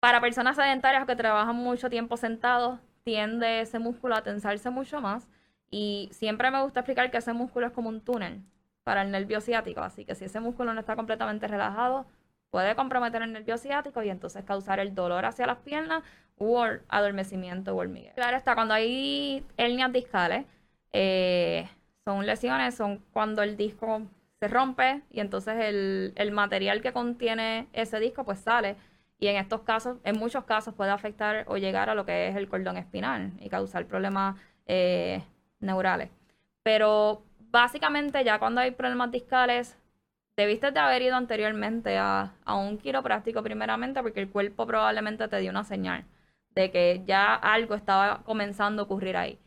S2: para personas sedentarias que trabajan mucho tiempo sentados tiende ese músculo a tensarse mucho más. Y siempre me gusta explicar que ese músculo es como un túnel para el nervio ciático, así que si ese músculo no está completamente relajado, puede comprometer el nervio ciático y entonces causar el dolor hacia las piernas u adormecimiento o hormigueo. Claro está, cuando hay hernias discales, eh, son lesiones, son cuando el disco se rompe y entonces el, el, material que contiene ese disco pues sale y en estos casos, en muchos casos puede afectar o llegar a lo que es el cordón espinal y causar problemas eh, neurales. Pero básicamente ya cuando hay problemas discales debiste de haber ido anteriormente a, a un quiropráctico primeramente porque el cuerpo probablemente te dio una señal de que ya algo estaba comenzando a ocurrir ahí.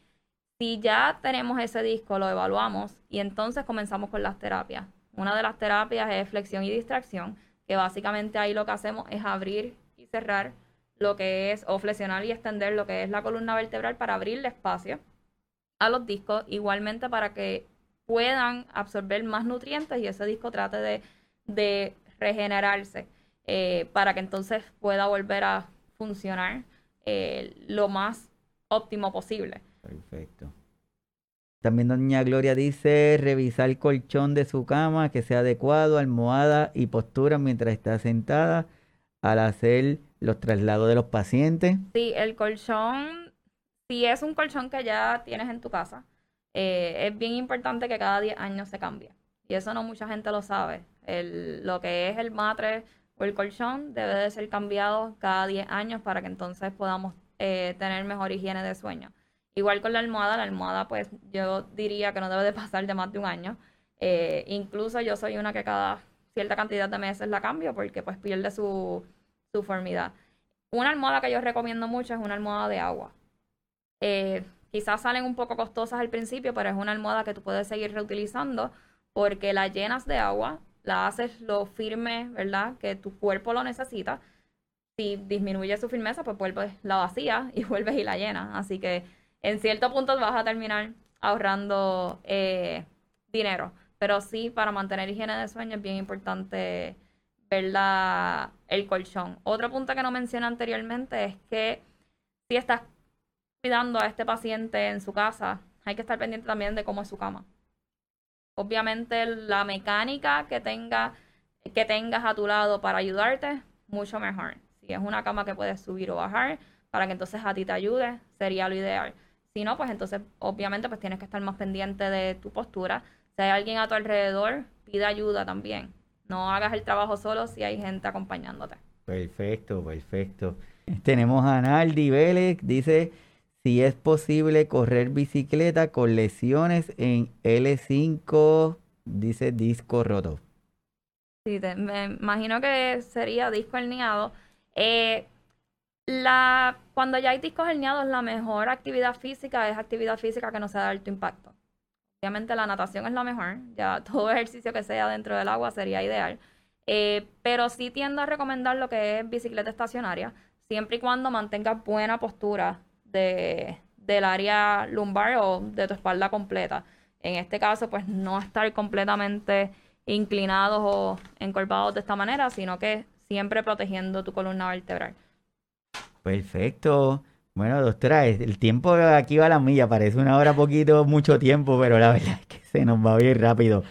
S2: Si ya tenemos ese disco, lo evaluamos y entonces comenzamos con las terapias. Una de las terapias es flexión y distracción, que básicamente ahí lo que hacemos es abrir y cerrar lo que es, o flexionar y extender lo que es la columna vertebral para abrirle espacio a los discos, igualmente para que puedan absorber más nutrientes y ese disco trate de, regenerarse eh, para que entonces pueda volver a funcionar eh, lo más óptimo posible.
S1: Perfecto. También doña Gloria dice revisar el colchón de su cama que sea adecuado, almohada y postura mientras está sentada al hacer los traslados de los pacientes.
S2: Sí, el colchón, si es un colchón que ya tienes en tu casa, eh, es bien importante que cada 10 años se cambie. Y eso no mucha gente lo sabe. El, lo que es el matre o el colchón debe de ser cambiado cada 10 años para que entonces podamos eh, tener mejor higiene de sueño. Igual con la almohada, la almohada pues yo diría que no debe de pasar de más de un año. Eh, incluso yo soy una que cada cierta cantidad de meses la cambio porque pues pierde su, su formidad. Una almohada que yo recomiendo mucho es una almohada de agua. Quizás salen un poco costosas al principio, pero es una almohada que tú puedes seguir reutilizando porque la llenas de agua, la haces lo firme, ¿verdad? Que tu cuerpo lo necesita. Si disminuye su firmeza, pues vuelves la vacía y vuelves y la llenas. Así que en cierto punto vas a terminar ahorrando eh, dinero. Pero sí, para mantener higiene de sueño es bien importante ver el colchón. Otro punto que no mencioné anteriormente es que si estás cuidando a este paciente en su casa, hay que estar pendiente también de cómo es su cama. Obviamente la mecánica que tenga que tengas a tu lado para ayudarte, mucho mejor. Si es una cama que puedes subir o bajar, para que entonces a ti te ayude, sería lo ideal. Si no, pues entonces obviamente pues tienes que estar más pendiente de tu postura. Si hay alguien a tu alrededor, pide ayuda también. No hagas el trabajo solo si hay gente acompañándote.
S1: Perfecto, perfecto. Tenemos a Naldi Vélez, dice si es posible correr bicicleta con lesiones en L5, dice disco roto.
S2: Sí, me imagino que sería disco herniado. Eh, cuando ya hay discos herniados, la mejor actividad física es actividad física que no sea de alto impacto. Obviamente la natación es la mejor, ya todo ejercicio que sea dentro del agua sería ideal. Eh, pero sí tiendo a recomendar lo que es bicicleta estacionaria, siempre y cuando mantengas buena postura de, del área lumbar o de tu espalda completa. En este caso, pues no estar completamente inclinados o encorvados de esta manera, sino que siempre protegiendo tu columna vertebral.
S1: Perfecto. Bueno, doctora, el tiempo aquí va a la milla, parece una hora poquito, mucho tiempo, pero la verdad es que se nos va bien rápido.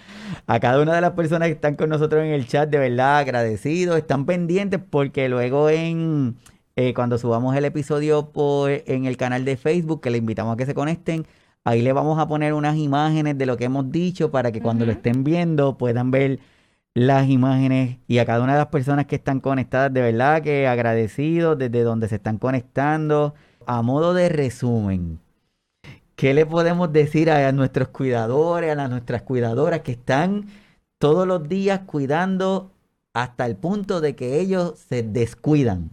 S1: A cada una de las personas que están con nosotros en el chat, de verdad agradecidos, están pendientes porque luego en eh, cuando subamos el episodio por, en el canal de Facebook, que le invitamos a que se conecten, ahí le vamos a poner unas imágenes de lo que hemos dicho para que cuando lo estén viendo puedan ver las imágenes y a cada una de las personas que están conectadas, de verdad que agradecidos desde donde se están conectando. A modo de resumen, ¿qué le podemos decir a, nuestros cuidadores, a nuestras cuidadoras que están todos los días cuidando hasta el punto de que ellos se descuidan?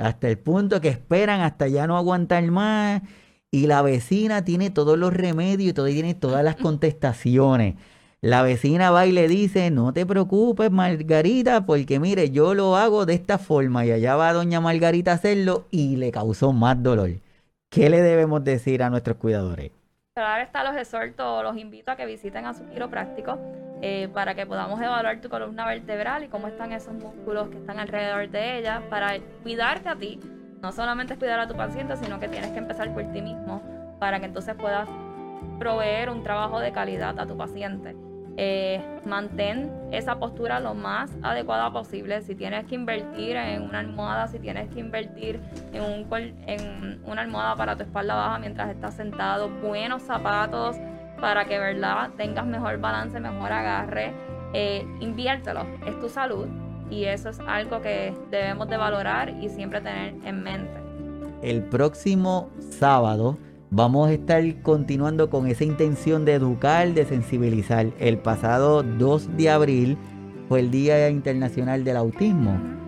S1: Hasta el punto que esperan hasta ya no aguantar más y la vecina tiene todos los remedios y todo, tiene todas las contestaciones. La vecina va y le dice, no te preocupes, Margarita, porque mire, yo lo hago de esta forma y allá va doña Margarita a hacerlo y le causó más dolor. ¿Qué le debemos decir a nuestros cuidadores?
S2: Claro está, los exhorto, los invito a que visiten a su quiropráctico eh, para que podamos evaluar tu columna vertebral y cómo están esos músculos que están alrededor de ella para cuidarte a ti. No solamente es cuidar a tu paciente, sino que tienes que empezar por ti mismo para que entonces puedas proveer un trabajo de calidad a tu paciente. Eh, mantén esa postura lo más adecuada posible. Si tienes que invertir en una almohada, si tienes que invertir en, un, en una almohada para tu espalda baja mientras estás sentado, buenos zapatos para que verdad tengas mejor balance, mejor agarre, eh, inviértelo. Es tu salud y eso es algo que debemos de valorar y siempre tener en mente.
S1: El próximo sábado vamos a estar continuando con esa intención de educar, de sensibilizar. El pasado 2 de abril fue el Día Internacional del Autismo.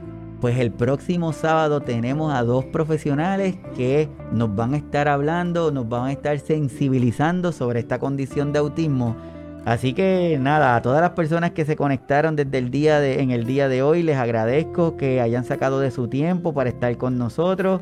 S1: Pues el próximo sábado tenemos a dos profesionales que nos van a estar hablando, nos van a estar sensibilizando sobre esta condición de autismo. Así que nada, a todas las personas que se conectaron desde el día de, en el día de hoy, les agradezco que hayan sacado de su tiempo para estar con nosotros,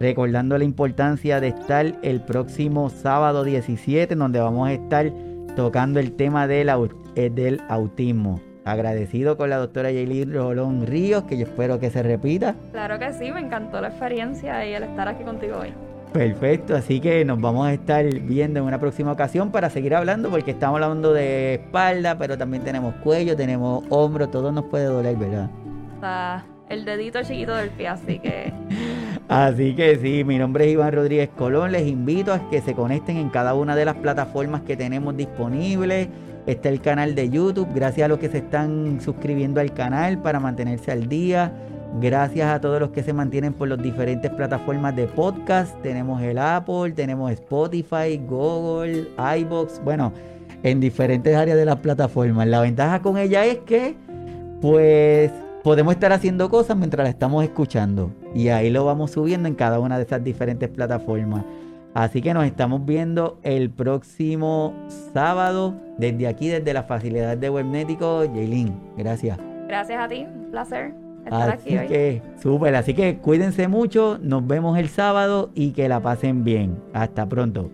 S1: recordando la importancia de estar el próximo sábado 17, donde vamos a estar tocando el tema del, eh, del autismo. Agradecido con la doctora Yailin Rolón Ríos, que yo espero que se repita.
S2: Claro que sí, me encantó la experiencia y el estar aquí contigo hoy.
S1: Perfecto, así que nos vamos a estar viendo en una próxima ocasión para seguir hablando, porque estamos hablando de espalda, pero también tenemos cuello, tenemos hombro, todo nos puede doler, ¿verdad?
S2: Está el dedito chiquito del pie, así que...
S1: así que sí, mi nombre es Iván Rodríguez Colón, les invito a que se conecten en cada una de las plataformas que tenemos disponibles Está el canal de YouTube. Gracias a los que se están suscribiendo al canal para mantenerse al día. Gracias a todos los que se mantienen por las diferentes plataformas de podcast. Tenemos el Apple, tenemos Spotify, Google, iBox. Bueno, en diferentes áreas de las plataformas. La ventaja con ella es que, pues, podemos estar haciendo cosas mientras la estamos escuchando. Y ahí lo vamos subiendo en cada una de esas diferentes plataformas. Así que nos estamos viendo el próximo sábado desde aquí, desde la facilidad de Webnético. Jaylin, gracias.
S2: Gracias a ti, un placer estar
S1: aquí hoy. que, súper, así que cuídense mucho, nos vemos el sábado y que la pasen bien. Hasta pronto.